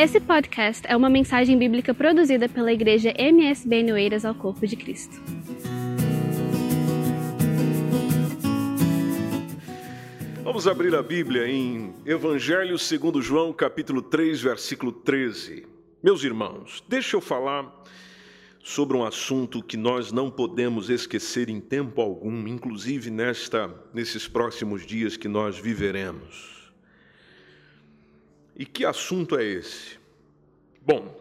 Esse podcast é uma mensagem bíblica produzida pela igreja MSB Noeiras ao Corpo de Cristo. Vamos abrir a Bíblia em Evangelho segundo João, capítulo 3, versículo 13. Meus irmãos, deixa eu falar sobre um assunto que nós não podemos esquecer em tempo algum, inclusive nesta nesses próximos dias que nós viveremos. E que assunto é esse? Bom,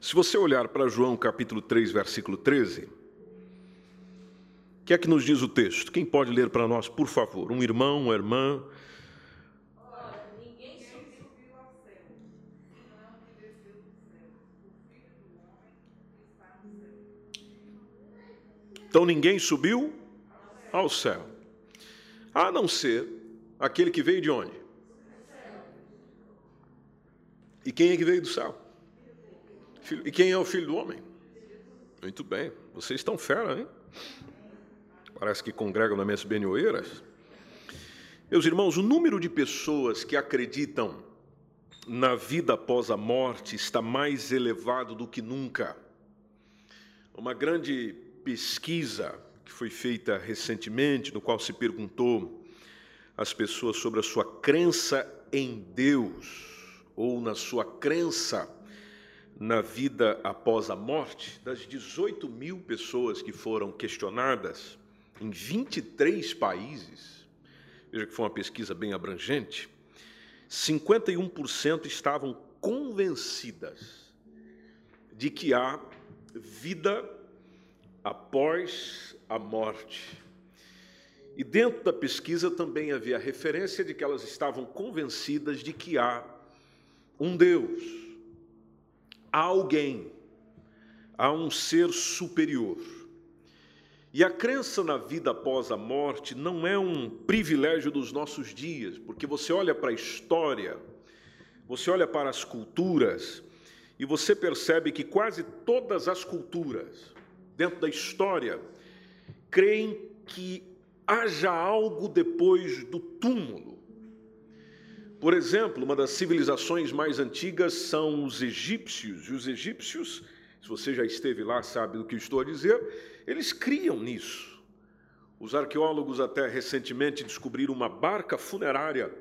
se você olhar para João capítulo 3, versículo 13, o que é que nos diz o texto? Quem pode ler para nós, por favor? Um irmão, uma irmã? Então ninguém subiu ao céu, a não ser aquele que veio de onde? E quem é que veio do céu? E quem é o filho do homem? Muito bem, vocês estão fera, hein? Parece que congregam na MSB Oeiras. Meus irmãos, o número de pessoas que acreditam na vida após a morte está mais elevado do que nunca. Uma grande pesquisa que foi feita recentemente, no qual se perguntou às pessoas sobre a sua crença em Deus ou na sua crença na vida após a morte, das 18 mil pessoas que foram questionadas em 23 países, veja que foi uma pesquisa bem abrangente, 51% estavam convencidas de que há vida após a morte. E dentro da pesquisa também havia referência de que elas estavam convencidas de que há um Deus, há alguém, há um ser superior. E a crença na vida após a morte não é um privilégio dos nossos dias, porque você olha para a história, você olha para as culturas, e você percebe que quase todas as culturas, dentro da história, creem que haja algo depois do túmulo. Por exemplo, uma das civilizações mais antigas são os egípcios. E os egípcios, se você já esteve lá, sabe do que estou a dizer, eles criam nisso. Os arqueólogos até recentemente descobriram uma barca funerária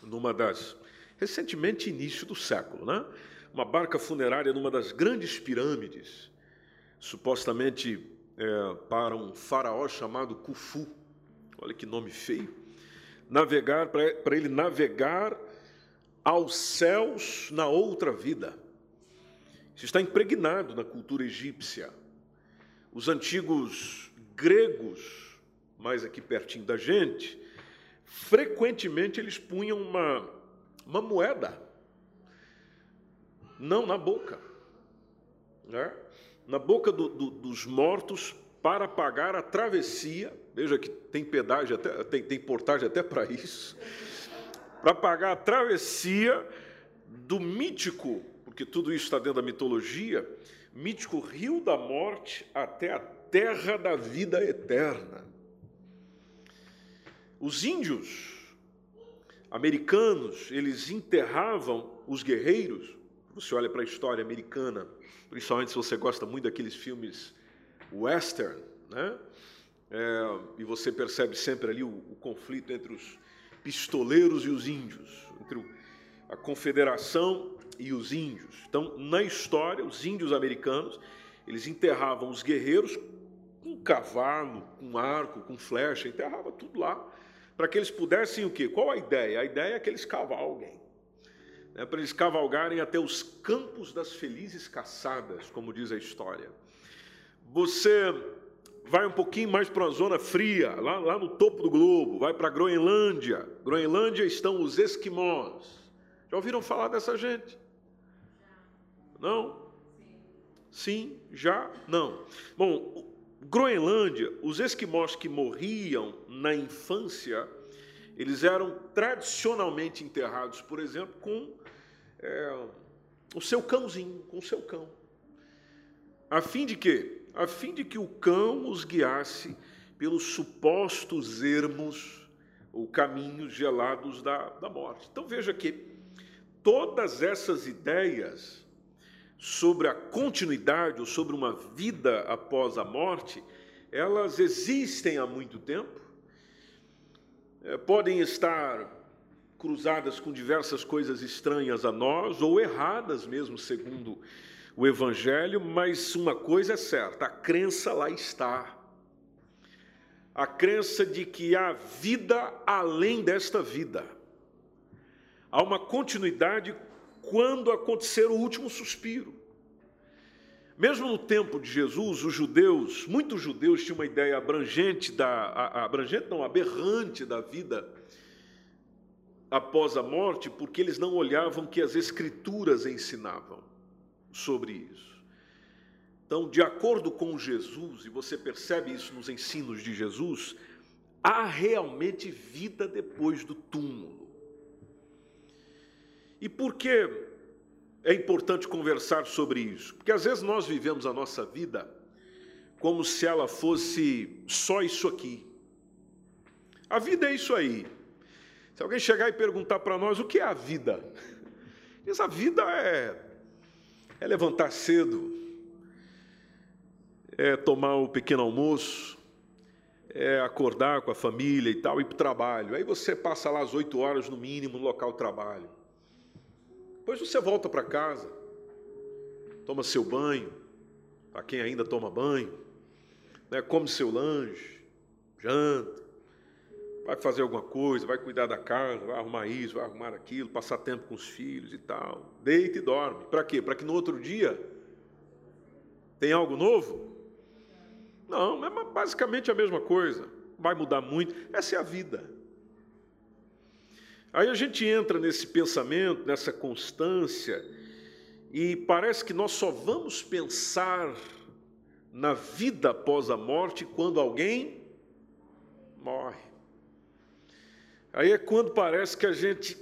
numa das recentemente início do século, né? Uma barca funerária numa das grandes pirâmides, supostamente é, para um faraó chamado Khufu. Olha que nome feio navegar, para ele navegar aos céus na outra vida. Isso está impregnado na cultura egípcia. Os antigos gregos, mais aqui pertinho da gente, frequentemente eles punham uma, uma moeda, não na boca, né? na boca do, do, dos mortos para pagar a travessia. Veja que tem pedágio, até, tem, tem portagem até para isso. Para pagar a travessia do mítico, porque tudo isso está dentro da mitologia, mítico rio da morte até a terra da vida eterna. Os índios americanos, eles enterravam os guerreiros. Você olha para a história americana, principalmente se você gosta muito daqueles filmes western, né? É, e você percebe sempre ali o, o, conflito entre os pistoleiros e os índios, entre a confederação e os índios. Então, na história, os índios americanos, eles enterravam os guerreiros com cavalo, com arco, com flecha, enterrava tudo lá, para que eles pudessem o quê? Qual a ideia? A ideia é que eles cavalguem, né, para eles cavalgarem até os campos das felizes caçadas, como diz a história. Você vai um pouquinho mais para uma zona fria, lá, lá no topo do globo, vai para a Groenlândia. Groenlândia estão os esquimós. Já ouviram falar dessa gente? Não? Sim, já? Não. Bom, Groenlândia, os esquimós que morriam na infância, eles eram tradicionalmente enterrados, por exemplo, com é, o seu cãozinho, com o seu cão. A fim de quê? A fim de que o cão os guiasse pelos supostos ermos ou caminhos gelados da, da morte. Então veja que todas essas ideias sobre a continuidade ou sobre uma vida após a morte, elas existem há muito tempo, é, podem estar cruzadas com diversas coisas estranhas a nós ou erradas mesmo, segundo o Evangelho, mas uma coisa é certa: a crença lá está. A crença de que há vida além desta vida. Há uma continuidade quando acontecer o último suspiro. Mesmo no tempo de Jesus, os judeus, muitos judeus tinham uma ideia abrangente da abrangente não, aberrante da vida após a morte, porque eles não olhavam que as escrituras ensinavam sobre isso. Então, de acordo com Jesus, e você percebe isso nos ensinos de Jesus, há realmente vida depois do túmulo. E por que é importante conversar sobre isso? Porque às vezes nós vivemos a nossa vida como se ela fosse só isso aqui. A vida é isso aí. Se alguém chegar e perguntar para nós o que é a vida, diz a vida é, é levantar cedo, é tomar o pequeno almoço, é acordar com a família e tal, ir para o trabalho. Aí você passa lá as oito horas no mínimo no local de trabalho. Depois você volta para casa, toma seu banho, para quem ainda toma banho, né, come seu lanche, janta, vai fazer alguma coisa, vai cuidar da casa, vai arrumar isso, vai arrumar aquilo, passar tempo com os filhos e tal. Deita e dorme. Para quê? Para que no outro dia tem algo novo? Não, é basicamente a mesma coisa. Vai mudar muito. Essa é a vida. Aí a gente entra nesse pensamento, nessa constância, e parece que nós só vamos pensar na vida após a morte quando alguém morre. Aí é quando parece que a gente,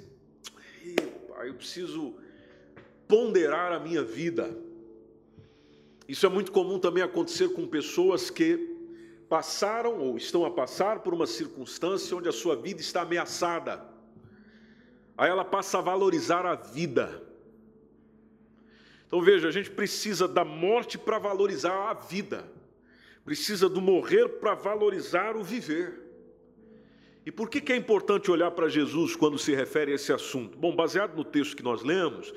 eu preciso ponderar a minha vida. Isso é muito comum também acontecer com pessoas que passaram ou estão a passar por uma circunstância onde a sua vida está ameaçada. Aí ela passa a valorizar a vida. Então veja, a gente precisa da morte para valorizar a vida, precisa do morrer para valorizar o viver. E por que, que é importante olhar para Jesus quando se refere a esse assunto? Bom, baseado no texto que nós lemos,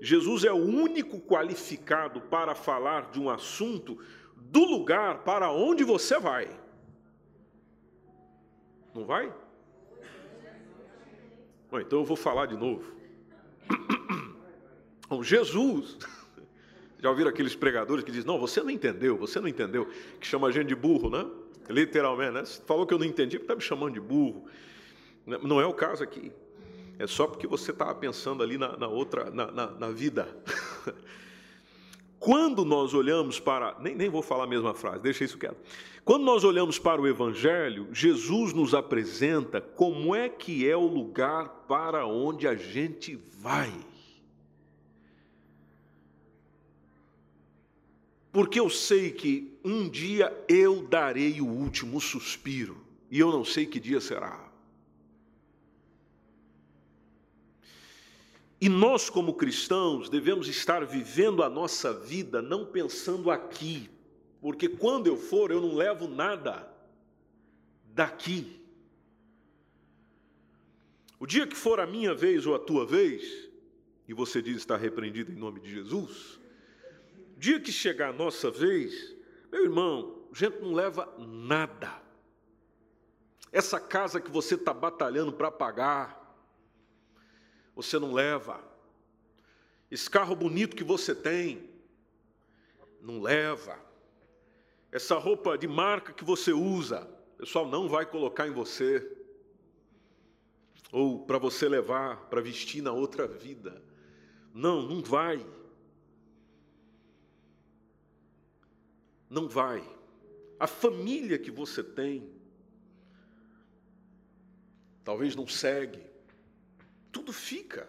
Jesus é o único qualificado para falar de um assunto do lugar para onde você vai. Não vai? Bom, então eu vou falar de novo. Bom, Jesus, já ouviram aqueles pregadores que dizem: Não, você não entendeu, você não entendeu, que chama a gente de burro, né? Literalmente, né? Você falou que eu não entendi, porque está me chamando de burro. Não é o caso aqui. É só porque você estava pensando ali na, na outra, na, na, na, vida. Quando nós olhamos para. Nem, nem vou falar a mesma frase, deixa isso quieto. Quando nós olhamos para o Evangelho, Jesus nos apresenta como é que é o lugar para onde a gente vai. porque eu sei que um dia eu darei o último suspiro, e eu não sei que dia será. E nós, como cristãos, devemos estar vivendo a nossa vida não pensando aqui, porque quando eu for, eu não levo nada daqui. O dia que for a minha vez ou a tua vez, e você diz está repreendido em nome de Jesus, dia que chegar a nossa vez, meu irmão, gente não leva nada. Essa casa que você está batalhando para pagar, você não leva. Esse carro bonito que você tem, não leva. Essa roupa de marca que você usa, o pessoal não vai colocar em você. Ou para você levar, para vestir na outra vida. Não, não vai. Não vai. A família que você tem, talvez não segue. Tudo fica.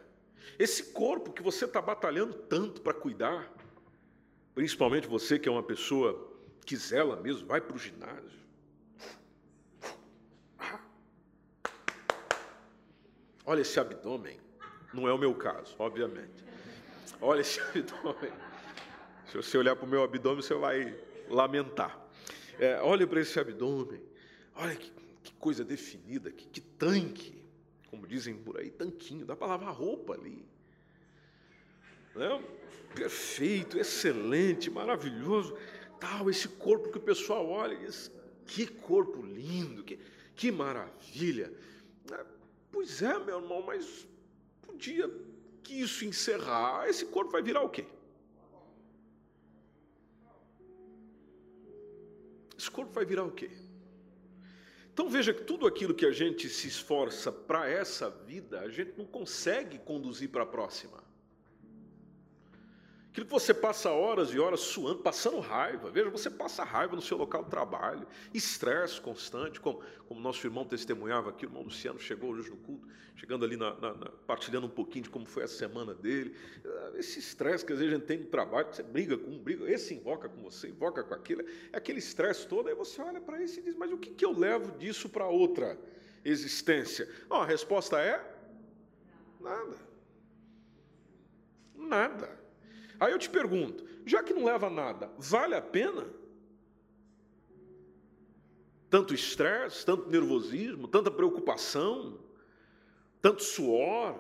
Esse corpo que você está batalhando tanto para cuidar, principalmente você que é uma pessoa que zela mesmo, vai para o ginásio. Olha esse abdômen. Não é o meu caso, obviamente. Olha esse abdômen. Se você olhar para o meu abdômen, você vai lamentar. É, olha para esse abdômen. Olha que, que coisa definida, que, que tanque. Como dizem por aí, tanquinho. Dá para lavar roupa ali. Né? Perfeito, excelente, maravilhoso. Tal, esse corpo que o pessoal olha e diz, que corpo lindo, que, que maravilha. É, pois é, meu irmão, mas podia que isso encerrar, esse corpo vai virar o quê? Corpo vai virar o quê? Então veja que tudo aquilo que a gente se esforça para essa vida, a gente não consegue conduzir para a próxima. Aquilo que você passa horas e horas suando, passando raiva. Veja, você passa raiva no seu local de trabalho, estresse constante, como, como nosso irmão testemunhava aqui, o irmão Luciano chegou hoje no culto, chegando ali, na, na, na, partilhando um pouquinho de como foi a semana dele. Ah, esse estresse que às vezes a gente tem no trabalho, você briga com um, briga, esse invoca com você, invoca com aquilo, é aquele estresse todo, aí você olha para isso e diz, mas o que, que eu levo disso para outra existência? Oh, a resposta é nada. Nada. Aí eu te pergunto, já que não leva nada, vale a pena? Tanto estresse, tanto nervosismo, tanta preocupação, tanto suor,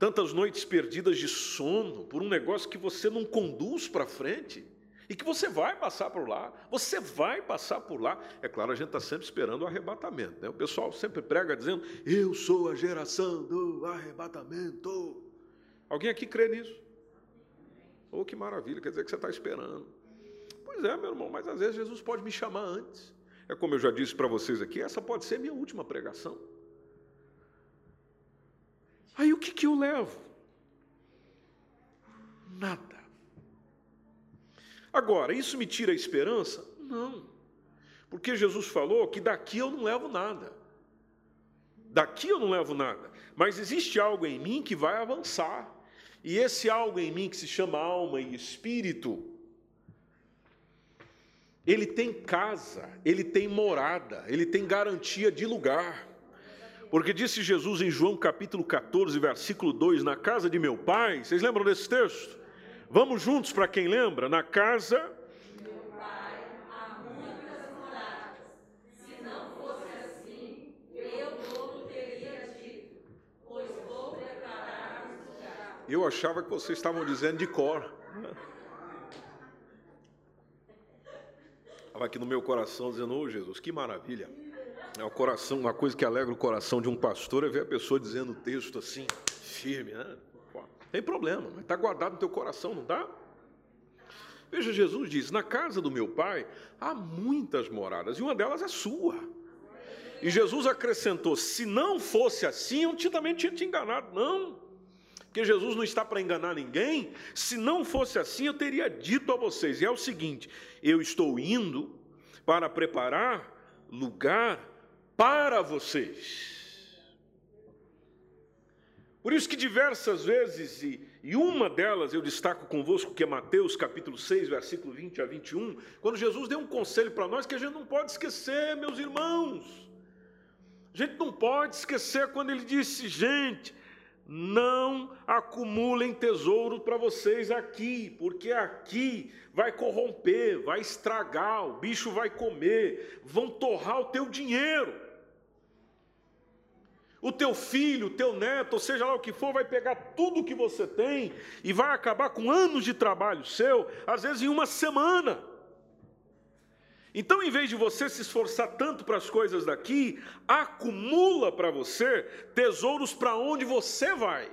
tantas noites perdidas de sono por um negócio que você não conduz para frente e que você vai passar por lá, você vai passar por lá. É claro, a gente está sempre esperando o arrebatamento. Né? O pessoal sempre prega dizendo: Eu sou a geração do arrebatamento. Alguém aqui crê nisso? Oh, que maravilha, quer dizer que você está esperando. Pois é, meu irmão, mas às vezes Jesus pode me chamar antes. É como eu já disse para vocês aqui, essa pode ser minha última pregação. Aí o que, que eu levo? Nada. Agora, isso me tira a esperança? Não. Porque Jesus falou que daqui eu não levo nada. Daqui eu não levo nada. Mas existe algo em mim que vai avançar. E esse algo em mim que se chama alma e espírito, ele tem casa, ele tem morada, ele tem garantia de lugar. Porque disse Jesus em João capítulo 14, versículo 2: Na casa de meu pai, vocês lembram desse texto? Vamos juntos para quem lembra? Na casa Eu achava que vocês estavam dizendo de cor. Estava aqui no meu coração dizendo, ô oh, Jesus, que maravilha. É o coração, uma coisa que alegra o coração de um pastor é ver a pessoa dizendo o texto assim, firme, né? Tem problema, mas está guardado no teu coração, não está? Veja, Jesus diz: Na casa do meu pai há muitas moradas, e uma delas é sua. E Jesus acrescentou: Se não fosse assim, eu também tinha te enganado. Não. Porque Jesus não está para enganar ninguém. Se não fosse assim, eu teria dito a vocês. E é o seguinte: eu estou indo para preparar lugar para vocês. Por isso que diversas vezes, e, uma delas eu destaco convosco, que é Mateus capítulo 6, versículo 20 a 21, quando Jesus deu um conselho para nós que a gente não pode esquecer, meus irmãos. A gente não pode esquecer quando ele disse, gente, não acumulem tesouro para vocês aqui, porque aqui vai corromper, vai estragar, o bicho vai comer, vão torrar o teu dinheiro. O teu filho, o teu neto, ou seja lá o que for, vai pegar tudo que você tem e vai acabar com anos de trabalho seu, às vezes em uma semana. Então, em vez de você se esforçar tanto para as coisas daqui, acumula para você tesouros para onde você vai.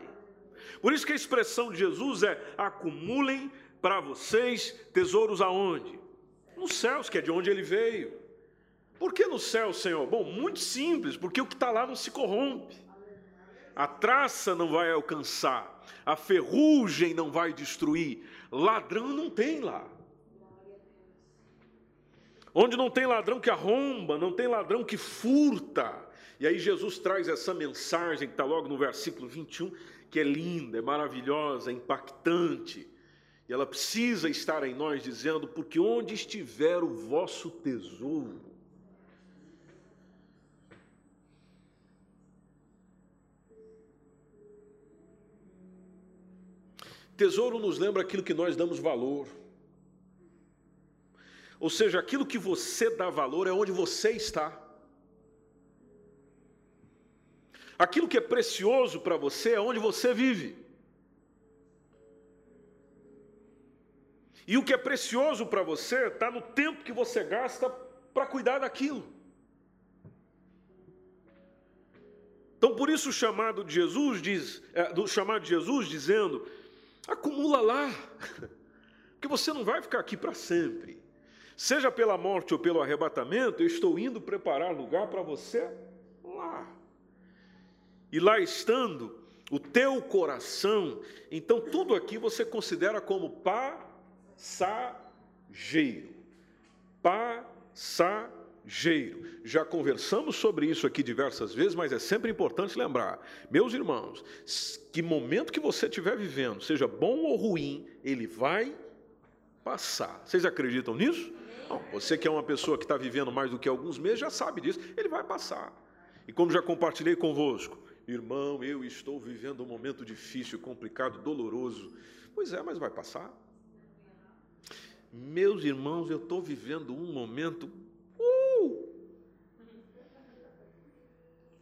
Por isso que a expressão de Jesus é: acumulem para vocês tesouros aonde? Nos céus, que é de onde ele veio. Por que no céu, Senhor? Bom, muito simples, porque o que está lá não se corrompe. A traça não vai alcançar, a ferrugem não vai destruir, ladrão não tem lá. Onde não tem ladrão que arromba, não tem ladrão que furta. E aí Jesus traz essa mensagem que está logo no versículo 21, que é linda, é maravilhosa, é impactante. E ela precisa estar em nós dizendo: porque onde estiver o vosso tesouro, tesouro nos lembra aquilo que nós damos valor. Ou seja, aquilo que você dá valor é onde você está. Aquilo que é precioso para você é onde você vive. E o que é precioso para você está no tempo que você gasta para cuidar daquilo. Então, por isso o chamado de Jesus diz, é, do chamado de Jesus dizendo, acumula lá, porque você não vai ficar aqui para sempre. Seja pela morte ou pelo arrebatamento, eu estou indo preparar lugar para você lá. E lá estando o teu coração, então tudo aqui você considera como passageiro. Passageiro. Já conversamos sobre isso aqui diversas vezes, mas é sempre importante lembrar, meus irmãos, que momento que você estiver vivendo, seja bom ou ruim, ele vai passar. Vocês acreditam nisso? Não, você que é uma pessoa que está vivendo mais do que alguns meses já sabe disso, ele vai passar. E como já compartilhei convosco, Irmão, eu estou vivendo um momento difícil, complicado, doloroso. Pois é, mas vai passar. Meus irmãos, eu estou vivendo um momento. Uh!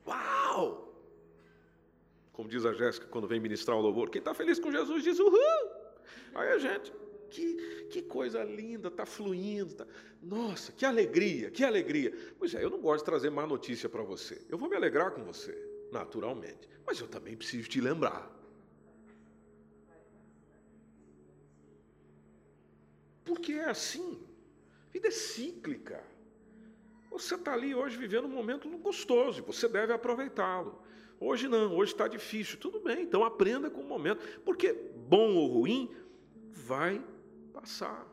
Uau! Como diz a Jéssica quando vem ministrar o louvor, quem está feliz com Jesus diz uhul! Aí a gente, que, que coisa linda, está fluindo. Tá... Nossa, que alegria, que alegria. Pois é, eu não gosto de trazer má notícia para você. Eu vou me alegrar com você naturalmente. Mas eu também preciso te lembrar. Porque é assim. Vida é cíclica. Você está ali hoje vivendo um momento gostoso você deve aproveitá-lo. Hoje não, hoje está difícil. Tudo bem, então aprenda com o momento. Porque bom ou ruim, vai passar.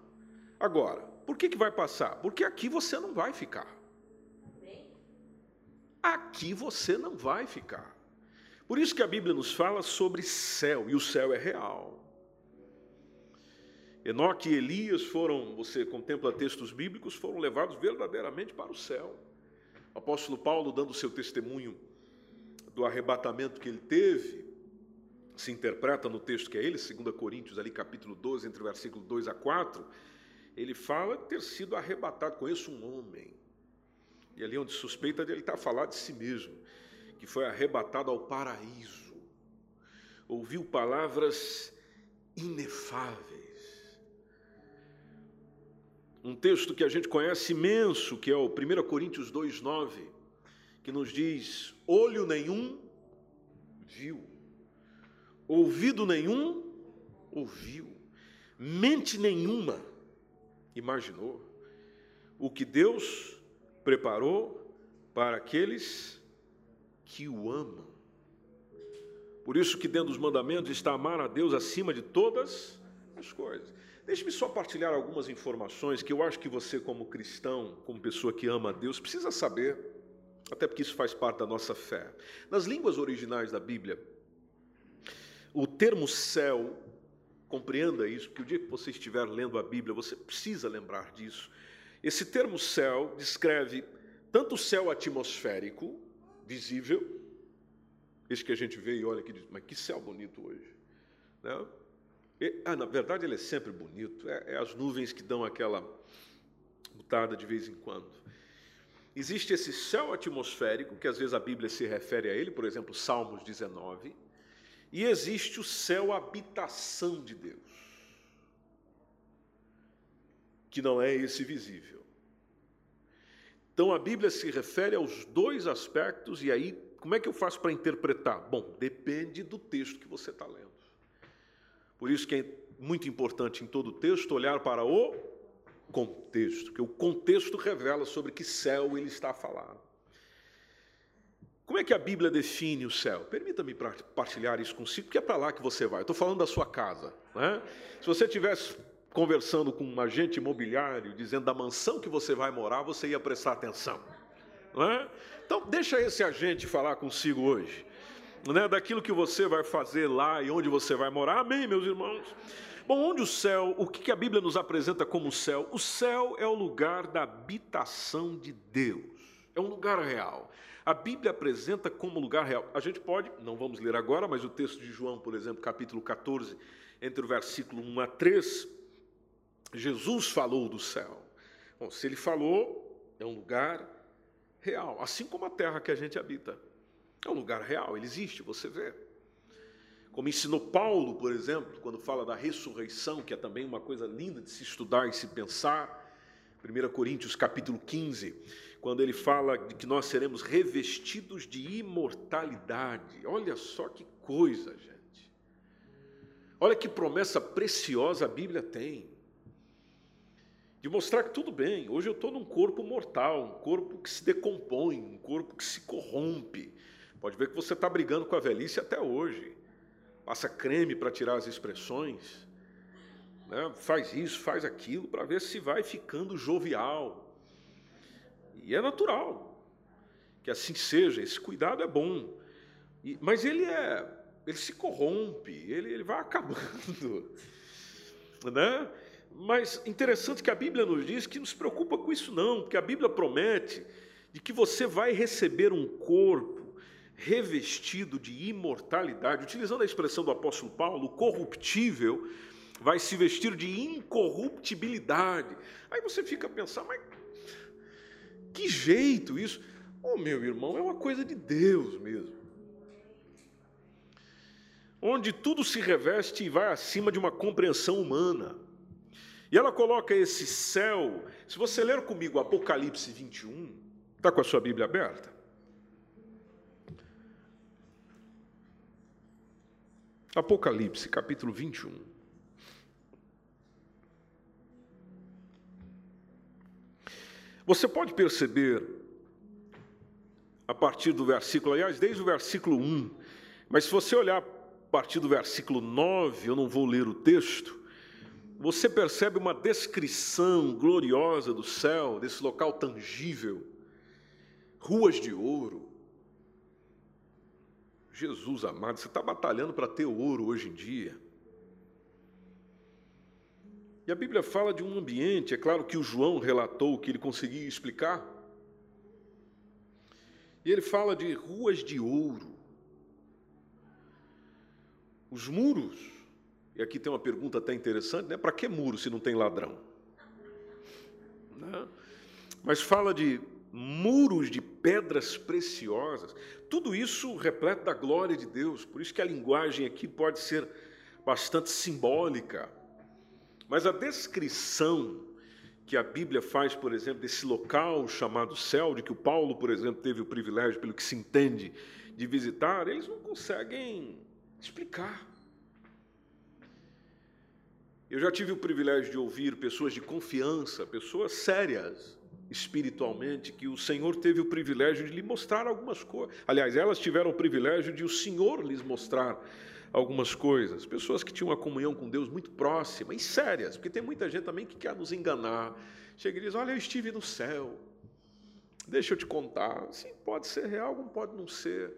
Agora, por que, que vai passar? Porque aqui você não vai ficar aqui você não vai ficar. Por isso que a Bíblia nos fala sobre céu, e o céu é real. Enoque e Elias foram, você contempla textos bíblicos, foram levados verdadeiramente para o céu. O apóstolo Paulo, dando seu testemunho do arrebatamento que ele teve, se interpreta no texto que é ele, 2 Coríntios, ali capítulo 12, entre o versículo 2 a 4, ele fala ter sido arrebatado. Conheço um homem e ali onde suspeita ele estar tá a falar de si mesmo, que foi arrebatado ao paraíso, ouviu palavras inefáveis. Um texto que a gente conhece imenso, que é o 1 Coríntios 2,9, que nos diz: olho nenhum viu, ouvido nenhum ouviu, mente nenhuma imaginou o que Deus preparou para aqueles que o amam. Por isso que dentro dos mandamentos está amar a Deus acima de todas as coisas. Deixe-me só partilhar algumas informações que eu acho que você, como cristão, como pessoa que ama a Deus, precisa saber, até porque isso faz parte da nossa fé. Nas línguas originais da Bíblia, o termo céu, compreenda isso, porque o dia que você estiver lendo a Bíblia, você precisa lembrar disso. Esse termo céu descreve tanto o céu atmosférico, visível, esse que a gente vê e olha aqui, diz, mas que céu bonito hoje. Né? E, ah, na verdade, ele é sempre bonito, é, é as nuvens que dão aquela mutada de vez em quando. Existe esse céu atmosférico, que às vezes a Bíblia se refere a ele, por exemplo, Salmos 19, e existe o céu habitação de Deus, que não é esse visível. Então a Bíblia se refere aos dois aspectos, e aí, como é que eu faço para interpretar? Bom, depende do texto que você está lendo. Por isso que é muito importante em todo texto olhar para o contexto, que o contexto revela sobre que céu ele está falar. Como é que a Bíblia define o céu? Permita-me partilhar isso consigo, porque é para lá que você vai. Estou falando da sua casa. Né? Se você tivesse conversando com um agente imobiliário, dizendo da mansão que você vai morar, você ia prestar atenção. Não é? Então, deixa esse agente falar consigo hoje, né, daquilo que você vai fazer lá e onde você vai morar. Amém, meus irmãos? Bom, onde o céu, o que a Bíblia nos apresenta como céu? O céu é o lugar da habitação de Deus, é um lugar real. a Bíblia apresenta como lugar real. A gente pode, não vamos ler agora, mas o texto de João, por exemplo, capítulo 14, entre o versículo 1 a 3, Jesus falou do céu. Bom, se ele falou, é um lugar real, assim como a terra que a gente habita. É um lugar real, ele existe, você vê. Como ensinou Paulo, por exemplo, quando fala da ressurreição, que é também uma coisa linda de se estudar e se pensar. 1 Coríntios capítulo 15, quando ele fala de que nós seremos revestidos de imortalidade. Olha só que coisa, gente. Olha que promessa preciosa a Bíblia tem de mostrar que tudo bem, hoje eu estou num corpo mortal, um corpo que se decompõe, um corpo que se corrompe. Pode ver que você está brigando com a velhice até hoje. Passa creme para tirar as expressões, né? faz isso, faz aquilo, para ver se vai ficando jovial. E é natural que assim seja, esse cuidado é bom. E, mas ele é, ele se corrompe, ele, ele vai acabando. Né? Mas interessante que a Bíblia nos diz que não se preocupa com isso, não, porque a Bíblia promete de que você vai receber um corpo revestido de imortalidade. Utilizando a expressão do apóstolo Paulo, corruptível vai se vestir de incorruptibilidade. Aí você fica a pensar, mas que jeito isso? Oh, meu irmão, é uma coisa de Deus mesmo. Onde tudo se reveste e vai acima de uma compreensão humana. E ela coloca esse céu. Se você ler comigo Apocalipse 21, está com a sua Bíblia aberta? Apocalipse, capítulo 21. Você pode perceber, a partir do versículo, aliás, desde o versículo 1, mas se você olhar a partir do versículo 9, eu não vou ler o texto, você percebe uma descrição gloriosa do céu, desse local tangível, ruas de ouro. Jesus amado, você está batalhando para ter ouro hoje em dia. E a Bíblia fala de um ambiente, é claro que o João relatou que ele conseguia explicar. E ele fala de ruas de ouro. Os muros e aqui tem uma pergunta até interessante, né? Para que muro se não tem ladrão? Né? Mas fala de muros de pedras preciosas. Tudo isso repleto da glória de Deus. Por isso que a linguagem aqui pode ser bastante simbólica. Mas a descrição que a Bíblia faz, por exemplo, desse local chamado céu, de que o Paulo, por exemplo, teve o privilégio, pelo que se entende, de visitar, eles não conseguem explicar. Eu já tive o privilégio de ouvir pessoas de confiança, pessoas sérias espiritualmente, que o Senhor teve o privilégio de lhe mostrar algumas coisas. Aliás, elas tiveram o privilégio de o Senhor lhes mostrar algumas coisas. Pessoas que tinham uma comunhão com Deus muito próxima e sérias, porque tem muita gente também que quer nos enganar. Chega e diz: Olha, eu estive no céu. Deixa eu te contar. Sim, pode ser real, como pode não ser.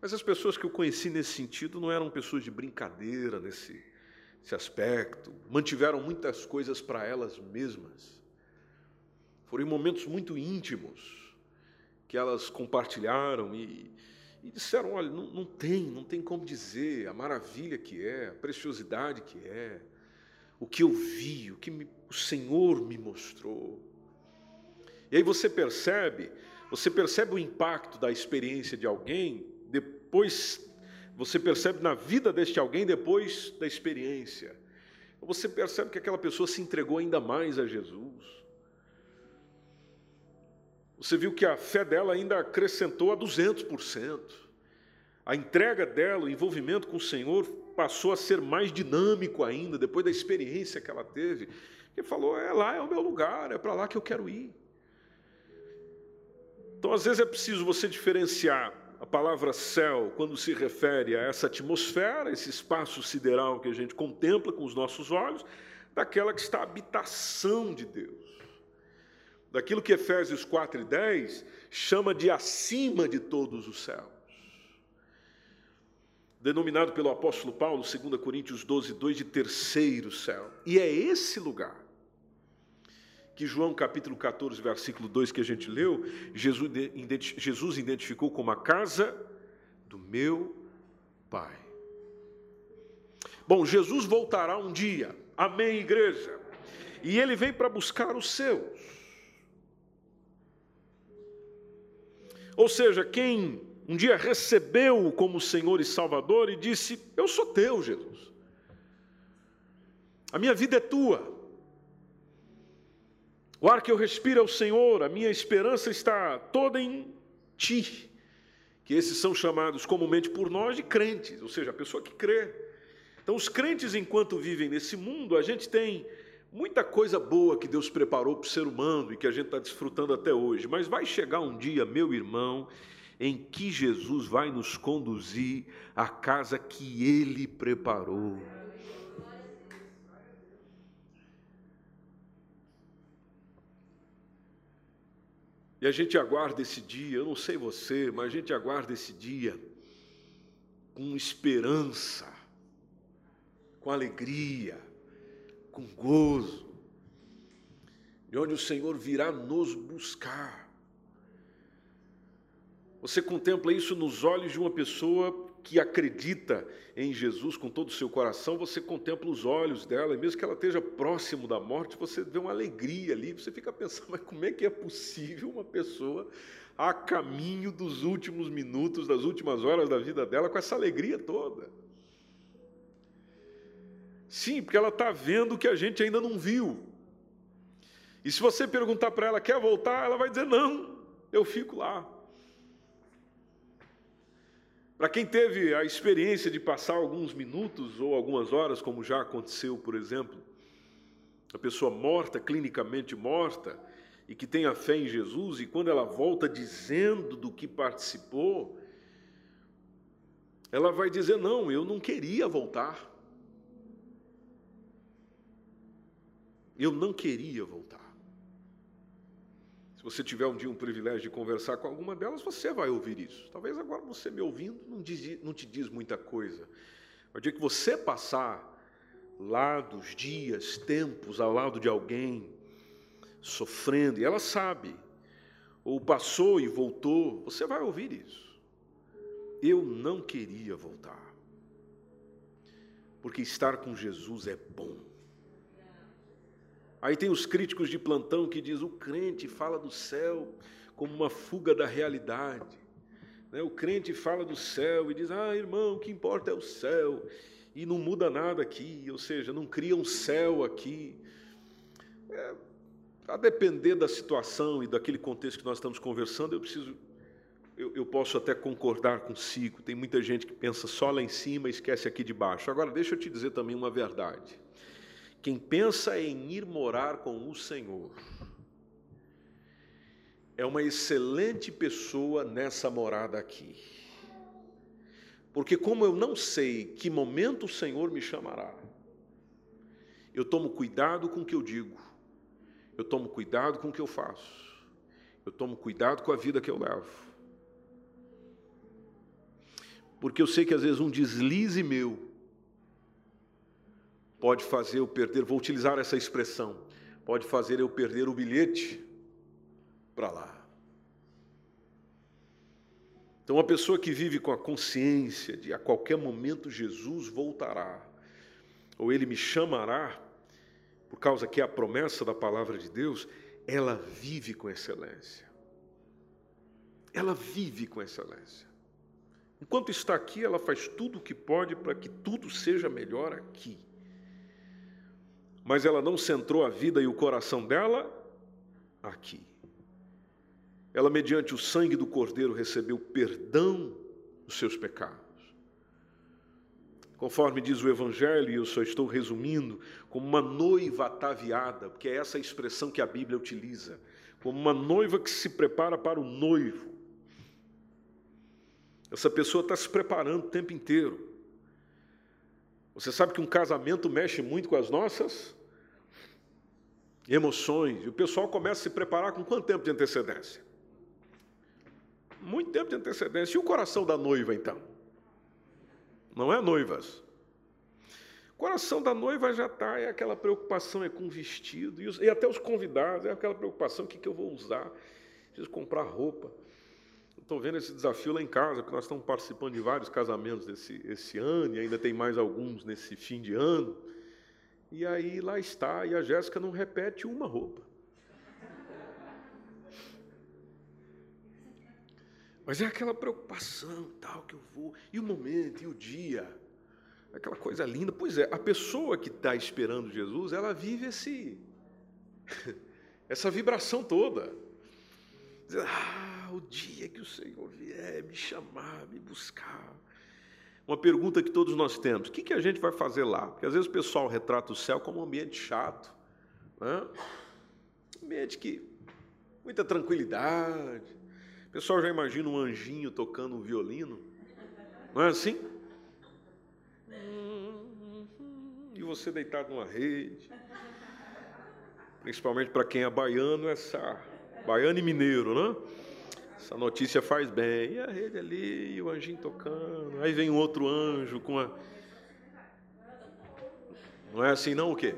Mas as pessoas que eu conheci nesse sentido não eram pessoas de brincadeira nesse esse aspecto, mantiveram muitas coisas para elas mesmas. Foram momentos muito íntimos que elas compartilharam e, e disseram: olha, não, não, tem, não tem como dizer a maravilha que é, a preciosidade que é, o que eu vi, o que me, o Senhor me mostrou. E aí você percebe, você percebe o impacto da experiência de alguém depois você percebe na vida deste alguém depois da experiência. Você percebe que aquela pessoa se entregou ainda mais a Jesus. Você viu que a fé dela ainda acrescentou a 200%. A entrega dela, o envolvimento com o Senhor passou a ser mais dinâmico ainda depois da experiência que ela teve. Ele falou: é lá é o meu lugar, é para lá que eu quero ir. Então, às vezes é preciso você diferenciar a palavra céu, quando se refere a essa atmosfera, esse espaço sideral que a gente contempla com os nossos olhos, daquela que está a habitação de Deus. Daquilo que Efésios 4 e 10 chama de acima de todos os céus. Denominado pelo apóstolo Paulo, 2 Coríntios 12, 2, de terceiro céu. E é esse lugar que João capítulo 14, versículo 2 que a gente leu, Jesus, identificou como a casa do meu Pai. Bom, Jesus voltará um dia, amém, igreja, e ele vem para buscar os seus. Ou seja, quem um dia recebeu-o como Senhor e Salvador e disse: Eu sou teu, Jesus. A minha vida é tua. O ar que eu respiro é o Senhor, a minha esperança está toda em Ti. Que esses são chamados comumente por nós de crentes, ou seja, a pessoa que crê. Então, os crentes, enquanto vivem nesse mundo, a gente tem muita coisa boa que Deus preparou para o ser humano e que a gente está desfrutando até hoje. Mas vai chegar um dia, meu irmão, em que Jesus vai nos conduzir à casa que Ele preparou. E a gente aguarda esse dia, eu não sei você, mas a gente aguarda esse dia com esperança, com alegria, com gozo, de onde o Senhor virá nos buscar. Você contempla isso nos olhos de uma pessoa que acredita em Jesus com todo o seu coração, você contempla os olhos dela, e mesmo que ela esteja próximo da morte, você vê uma alegria ali, você fica pensando, mas como é que é possível uma pessoa a caminho dos últimos minutos, das últimas horas da vida dela, com essa alegria toda? Sim, porque ela está vendo o que a gente ainda não viu. E se você perguntar para ela, quer voltar? Ela vai dizer, não, eu fico lá. Para quem teve a experiência de passar alguns minutos ou algumas horas, como já aconteceu, por exemplo, a pessoa morta, clinicamente morta, e que tem a fé em Jesus, e quando ela volta dizendo do que participou, ela vai dizer: Não, eu não queria voltar. Eu não queria voltar. Se você tiver um dia um privilégio de conversar com alguma delas, você vai ouvir isso. Talvez agora você me ouvindo não, diz, não te diz muita coisa. Mas o dia que você passar lá dos dias, tempos, ao lado de alguém, sofrendo, e ela sabe, ou passou e voltou, você vai ouvir isso. Eu não queria voltar, porque estar com Jesus é bom. Aí tem os críticos de plantão que diz o crente fala do céu como uma fuga da realidade. Né? O crente fala do céu e diz, ah, irmão, o que importa é o céu. E não muda nada aqui, ou seja, não cria um céu aqui. É, a depender da situação e daquele contexto que nós estamos conversando, eu preciso eu, eu, posso até concordar consigo. Tem muita gente que pensa só lá em cima e esquece aqui de baixo. Agora, deixa eu te dizer também uma verdade. Quem pensa em ir morar com o Senhor é uma excelente pessoa nessa morada aqui. Porque, como eu não sei que momento o Senhor me chamará, eu tomo cuidado com o que eu digo, eu tomo cuidado com o que eu faço, eu tomo cuidado com a vida que eu levo. Porque eu sei que às vezes um deslize meu pode fazer eu perder, vou utilizar essa expressão, pode fazer eu perder o bilhete para lá. Então, uma pessoa que vive com a consciência de a qualquer momento Jesus voltará, ou ele me chamará, por causa que é a promessa da palavra de Deus, ela vive com excelência. Ela vive com excelência. Enquanto está aqui, ela faz tudo o que pode para que tudo seja melhor aqui mas ela não centrou a vida e o coração dela aqui. Ela, mediante o sangue do Cordeiro, recebeu perdão dos seus pecados. Conforme diz o Evangelho, e eu só estou resumindo, como uma noiva ataviada, porque é essa a expressão que a Bíblia utiliza, como uma noiva que se prepara para o noivo. Essa pessoa está se preparando o tempo inteiro. Você sabe que um casamento mexe muito com as nossas emoções. E o pessoal começa a se preparar com quanto tempo de antecedência? Muito tempo de antecedência. E o coração da noiva, então? Não é noivas. coração da noiva já está, é aquela preocupação é com o vestido, e, os, e até os convidados, é aquela preocupação, o que, que eu vou usar? Preciso comprar roupa. Estou vendo esse desafio lá em casa, porque nós estamos participando de vários casamentos esse, esse ano, e ainda tem mais alguns nesse fim de ano. E aí lá está, e a Jéssica não repete uma roupa. Mas é aquela preocupação, tal, que eu vou, e o momento, e o dia, aquela coisa linda. Pois é, a pessoa que está esperando Jesus, ela vive esse, essa vibração toda. Ah, o dia que o Senhor vier me chamar, me buscar. Uma pergunta que todos nós temos: o que, que a gente vai fazer lá? Porque às vezes o pessoal retrata o céu como um ambiente chato, né? um ambiente que muita tranquilidade. O pessoal já imagina um anjinho tocando um violino, não é assim? E você deitado numa rede. Principalmente para quem é baiano, essa baiano e mineiro, né? Essa notícia faz bem. E a rede ali, e o anjinho tocando. Aí vem um outro anjo com a. Não é assim, não? O quê?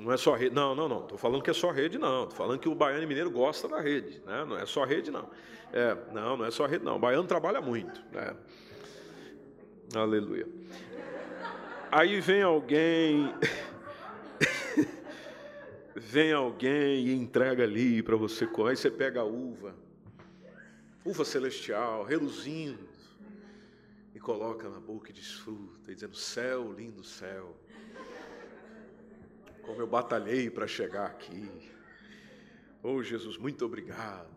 Não é só rede. Não, não, não. Estou falando que é só rede, não. Estou falando que o baiano mineiro gosta da rede. Né? Não é só rede, não. É, não, não é só rede, não. O baiano trabalha muito. Né? Aleluia. Aí vem alguém. Vem alguém e entrega ali para você comer. Aí você pega a uva, uva celestial, reluzindo, e coloca na boca e desfruta, dizendo: Céu, lindo céu como eu batalhei para chegar aqui. Oh, Jesus, muito obrigado.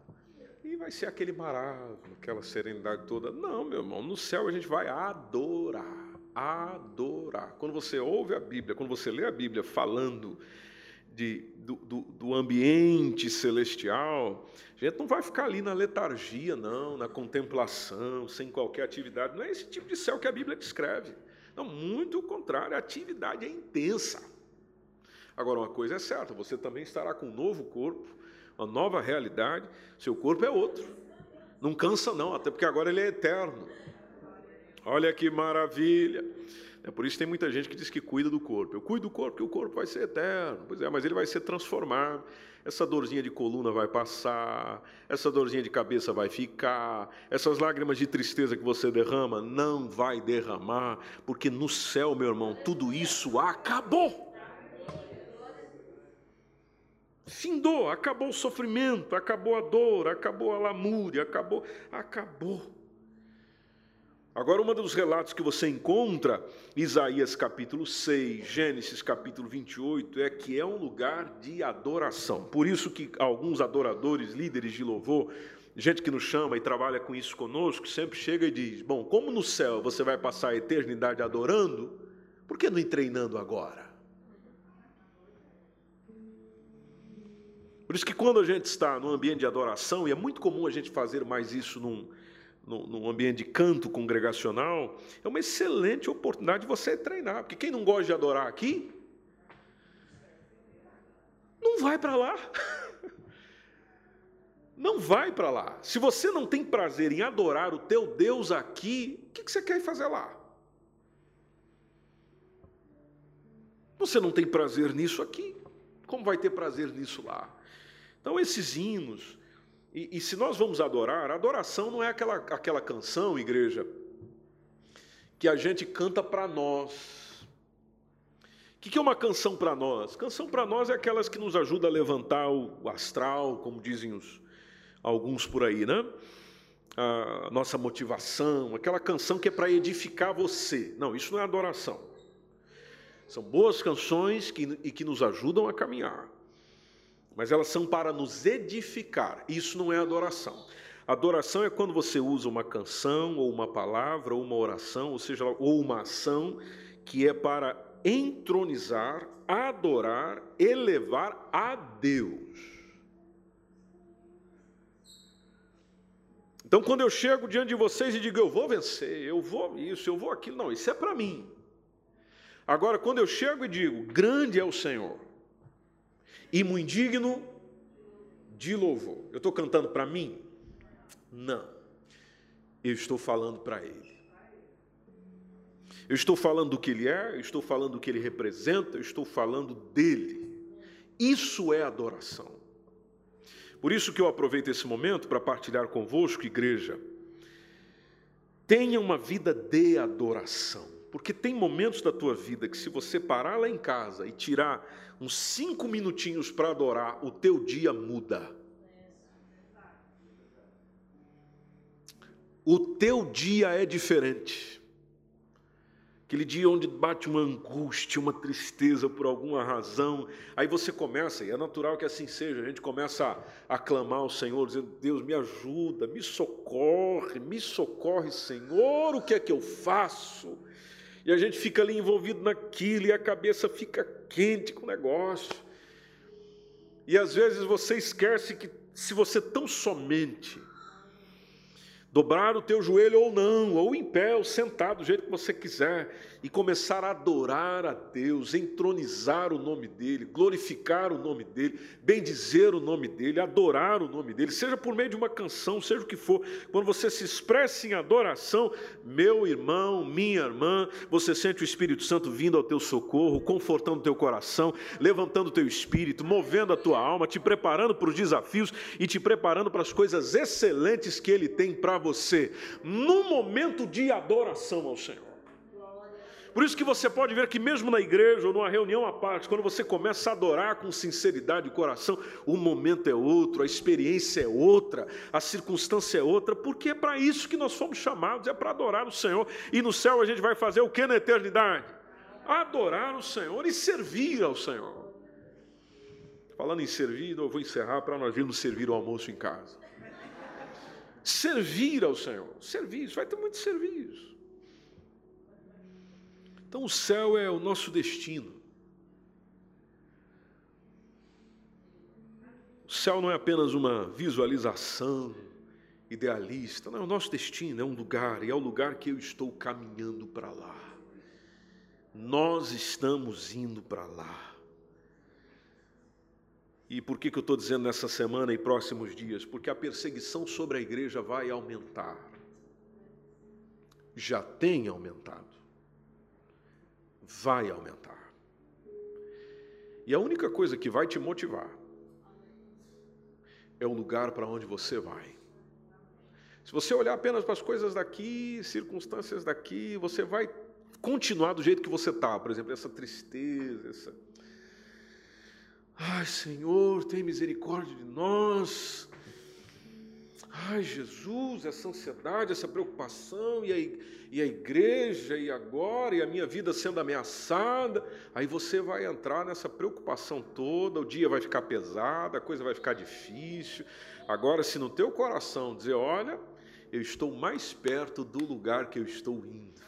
E vai ser aquele maravilha, aquela serenidade toda. Não, meu irmão, no céu a gente vai adorar, adorar. Quando você ouve a Bíblia, quando você lê a Bíblia falando de, do, do, do, ambiente celestial, a gente não vai ficar ali na letargia, não, na contemplação, sem qualquer atividade. Não é esse tipo de céu que a Bíblia descreve. Não, muito o contrário, a atividade é intensa. Agora, uma coisa é certa: você também estará com um novo corpo, uma nova realidade. Seu corpo é outro. Não cansa, não, até porque agora ele é eterno. Olha que maravilha. É por isso que tem muita gente que diz que cuida do corpo. Eu cuido do corpo porque o corpo vai ser eterno. Pois é, mas ele vai ser transformado. Essa dorzinha de coluna vai passar, essa dorzinha de cabeça vai ficar, essas lágrimas de tristeza que você derrama não vai derramar, porque no céu, meu irmão, tudo isso acabou. Findou, acabou o sofrimento, acabou a dor, acabou a lamúria, acabou, acabou. Agora, um dos relatos que você encontra, Isaías capítulo 6, Gênesis capítulo 28, é que é um lugar de adoração. Por isso que alguns adoradores, líderes de louvor, gente que nos chama e trabalha com isso conosco, sempre chega e diz: Bom, como no céu você vai passar a eternidade adorando, por que não ir treinando agora? Por isso que quando a gente está num ambiente de adoração, e é muito comum a gente fazer mais isso num, num, ambiente de canto congregacional, é uma excelente oportunidade de você treinar. Porque quem não gosta de adorar aqui, não vai para lá. Não vai para lá. Se você não tem prazer em adorar o teu Deus aqui, o que você quer fazer lá? Você não tem prazer nisso aqui, como vai ter prazer nisso lá? Então, esses hinos, e, e, se nós vamos adorar, adoração não é aquela, aquela canção, igreja, que a gente canta para nós. O que, que é uma canção para nós? Canção para nós é aquelas que nos ajudam a levantar o astral, como dizem os, alguns por aí, né? A nossa motivação, aquela canção que é para edificar você. Não, isso não é adoração. São boas canções que, e que nos ajudam a caminhar mas elas são para nos edificar. Isso não é adoração. Adoração é quando você usa uma canção, ou uma palavra, ou uma oração, ou seja, ou uma ação que é para entronizar, adorar, elevar a Deus. Então, quando eu chego diante de vocês e digo, eu vou vencer, eu vou isso, eu vou aquilo, não, isso é para mim. Agora, quando eu chego e digo, grande é o Senhor, Imo indigno de louvor. Eu estou cantando para mim? Não. Eu estou falando para Ele. Eu estou falando do que ele é, eu estou falando do que ele representa, eu estou falando dele. Isso é adoração. Por isso que eu aproveito esse momento para partilhar convosco, igreja. Tenha uma vida de adoração. Porque tem momentos da tua vida que, se você parar lá em casa e tirar uns cinco minutinhos para adorar, o teu dia muda. O teu dia é diferente. Aquele dia onde bate uma angústia, uma tristeza por alguma razão, aí você começa, e é natural que assim seja, a gente começa a, a clamar ao Senhor, dizendo: Deus, me ajuda, me socorre, me socorre, Senhor, o que é que eu faço? E a gente fica ali envolvido naquilo, e a cabeça fica quente com o negócio. E às vezes você esquece que se você tão somente dobrar o teu joelho ou não, ou em pé, ou sentado, do jeito que você quiser, e começar a adorar a Deus, entronizar o nome dEle, glorificar o nome dEle, bendizer o nome dEle, adorar o nome dEle, seja por meio de uma canção, seja o que for, quando você se expressa em adoração, meu irmão, minha irmã, você sente o Espírito Santo vindo ao teu socorro, confortando o teu coração, levantando o teu espírito, movendo a tua alma, te preparando para os desafios e te preparando para as coisas excelentes que Ele tem para você, no momento de adoração ao Senhor. Por isso que você pode ver que mesmo na igreja ou numa reunião à parte, quando você começa a adorar com sinceridade de coração, o momento é outro, a experiência é outra, a circunstância é outra, porque é para isso que nós fomos chamados, é para adorar o Senhor. E no céu a gente vai fazer o que na eternidade? Adorar o Senhor e servir ao Senhor. Falando em servir, eu vou encerrar para nós virmos servir o almoço em casa. Servir ao Senhor, serviço, vai ter muito serviço. Então o céu é o nosso destino. O céu não é apenas uma visualização idealista, não, é o nosso destino, é um lugar, e é o lugar que eu estou caminhando para lá. Nós estamos indo para lá. E por que, que eu estou dizendo nessa semana e próximos dias? Porque a perseguição sobre a igreja vai aumentar. Já tem aumentado vai aumentar. E a única coisa que vai te motivar é o lugar para onde você vai. Se você olhar apenas para as coisas daqui, circunstâncias daqui, você vai continuar do jeito que você está. Por exemplo, essa tristeza, essa. Ai, Senhor, tem misericórdia de nós. Ai, Jesus, essa ansiedade, essa preocupação, e a, e a igreja, e agora, e a minha vida sendo ameaçada. Aí você vai entrar nessa preocupação toda, o dia vai ficar pesado, a coisa vai ficar difícil. Agora, se no teu coração dizer, olha, eu estou mais perto do lugar que eu estou indo.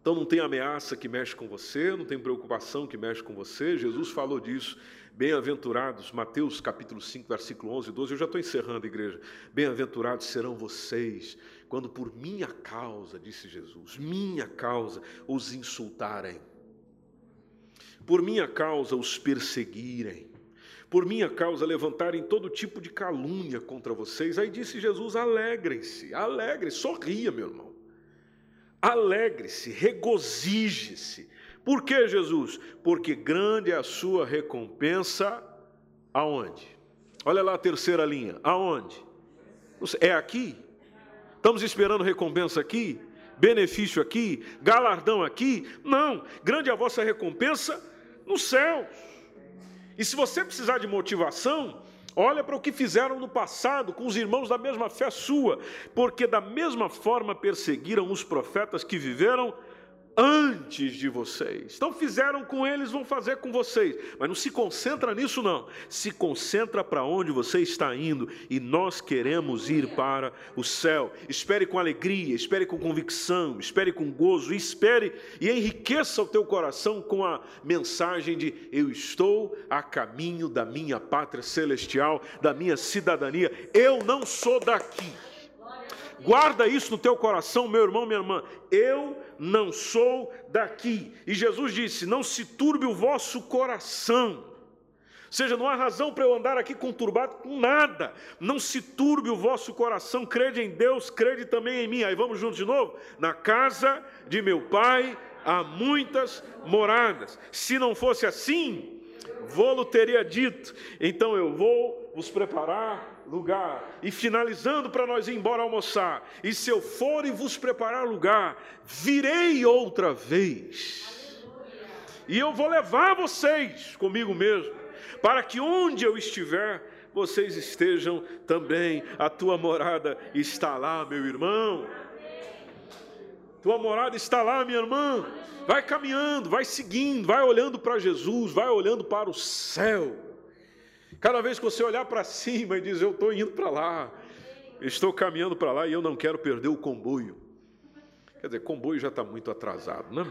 Então não tem ameaça que mexe com você, não tem preocupação que mexe com você. Jesus falou disso Bem-aventurados, Mateus capítulo 5, versículo 11 e 12, eu já estou encerrando, igreja. Bem-aventurados serão vocês quando por minha causa, disse Jesus, minha causa, os insultarem, por minha causa os perseguirem, por minha causa levantarem todo tipo de calúnia contra vocês. Aí disse Jesus: alegrem-se, alegrem-se, sorria, meu irmão. Alegre-se, regozije-se, por que Jesus? Porque grande é a sua recompensa aonde? Olha lá a terceira linha. Aonde? É aqui? Estamos esperando recompensa aqui? Benefício aqui? Galardão aqui? Não. Grande é a vossa recompensa no céu. E se você precisar de motivação, Olha para o que fizeram no passado com os irmãos da mesma fé sua, porque da mesma forma perseguiram os profetas que viveram antes de vocês. Então fizeram com eles, vão fazer com vocês. Mas não se concentra nisso não. Se concentra para onde você está indo e nós queremos ir para o céu. Espere com alegria, espere com convicção, espere com gozo, espere e enriqueça o teu coração com a mensagem de eu estou a caminho da minha pátria celestial, da minha cidadania. Eu não sou daqui. Guarda isso no teu coração, meu irmão, minha irmã. Eu não sou daqui. E Jesus disse: Não se turbe o vosso coração. seja, não há razão para eu andar aqui conturbado com nada. Não se turbe o vosso coração, crede em Deus, crede também em mim. Aí vamos juntos de novo? Na casa de meu pai há muitas moradas. Se não fosse assim, vou-lo teria dito. Então eu vou vos preparar lugar. E finalizando para nós ir embora almoçar. E se eu for e vos preparar lugar, virei outra vez. E eu vou levar vocês comigo mesmo para que onde eu estiver, vocês estejam também. A tua morada está lá, meu irmão. Tua morada está lá, minha irmã. Vai caminhando, vai seguindo, vai olhando para Jesus, vai olhando para o céu. Cada vez que você olhar para cima e dizer, Eu estou indo para lá, estou caminhando para lá e eu não quero perder o comboio. Quer dizer, comboio já está muito atrasado, né?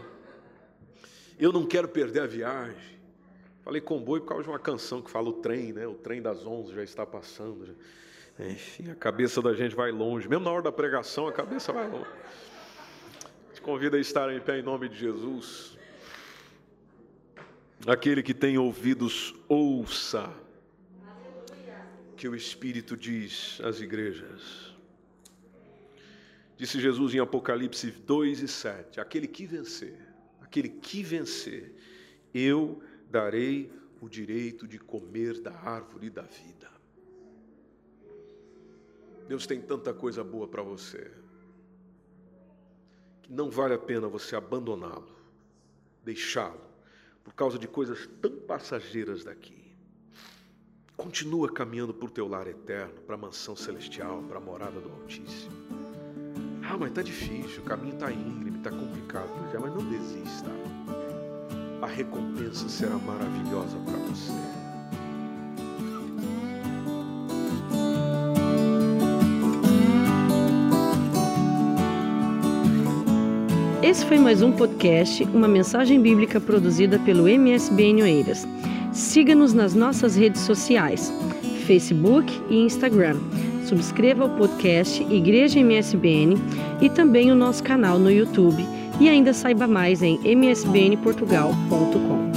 Eu não quero perder a viagem. Falei comboio por causa de uma canção que fala o trem, né? O trem das onze já está passando. Já. Enfim, a cabeça da gente vai longe. Mesmo na hora da pregação, a cabeça vai longe. Te convido a estar em pé em nome de Jesus. Aquele que tem ouvidos, ouça que o Espírito diz às igrejas. Disse Jesus em Apocalipse 2 e 7: Aquele que vencer, aquele que vencer, eu darei o direito de comer da árvore da vida. Deus tem tanta coisa boa para você, que não vale a pena você abandoná-lo, deixá-lo, por causa de coisas tão passageiras daqui. Continua caminhando para o teu lar eterno, para a mansão celestial, para a morada do Altíssimo. Ah, mas está difícil, o caminho está íngreme, está complicado. É, mas não desista a recompensa será maravilhosa para você. Esse foi mais um podcast, uma mensagem bíblica produzida pelo MSBN Oeiras. Siga-nos nas nossas redes sociais, Facebook e Instagram. Subscreva o podcast Igreja MSBN e também o nosso canal no YouTube e ainda saiba mais em msbnportugal.com.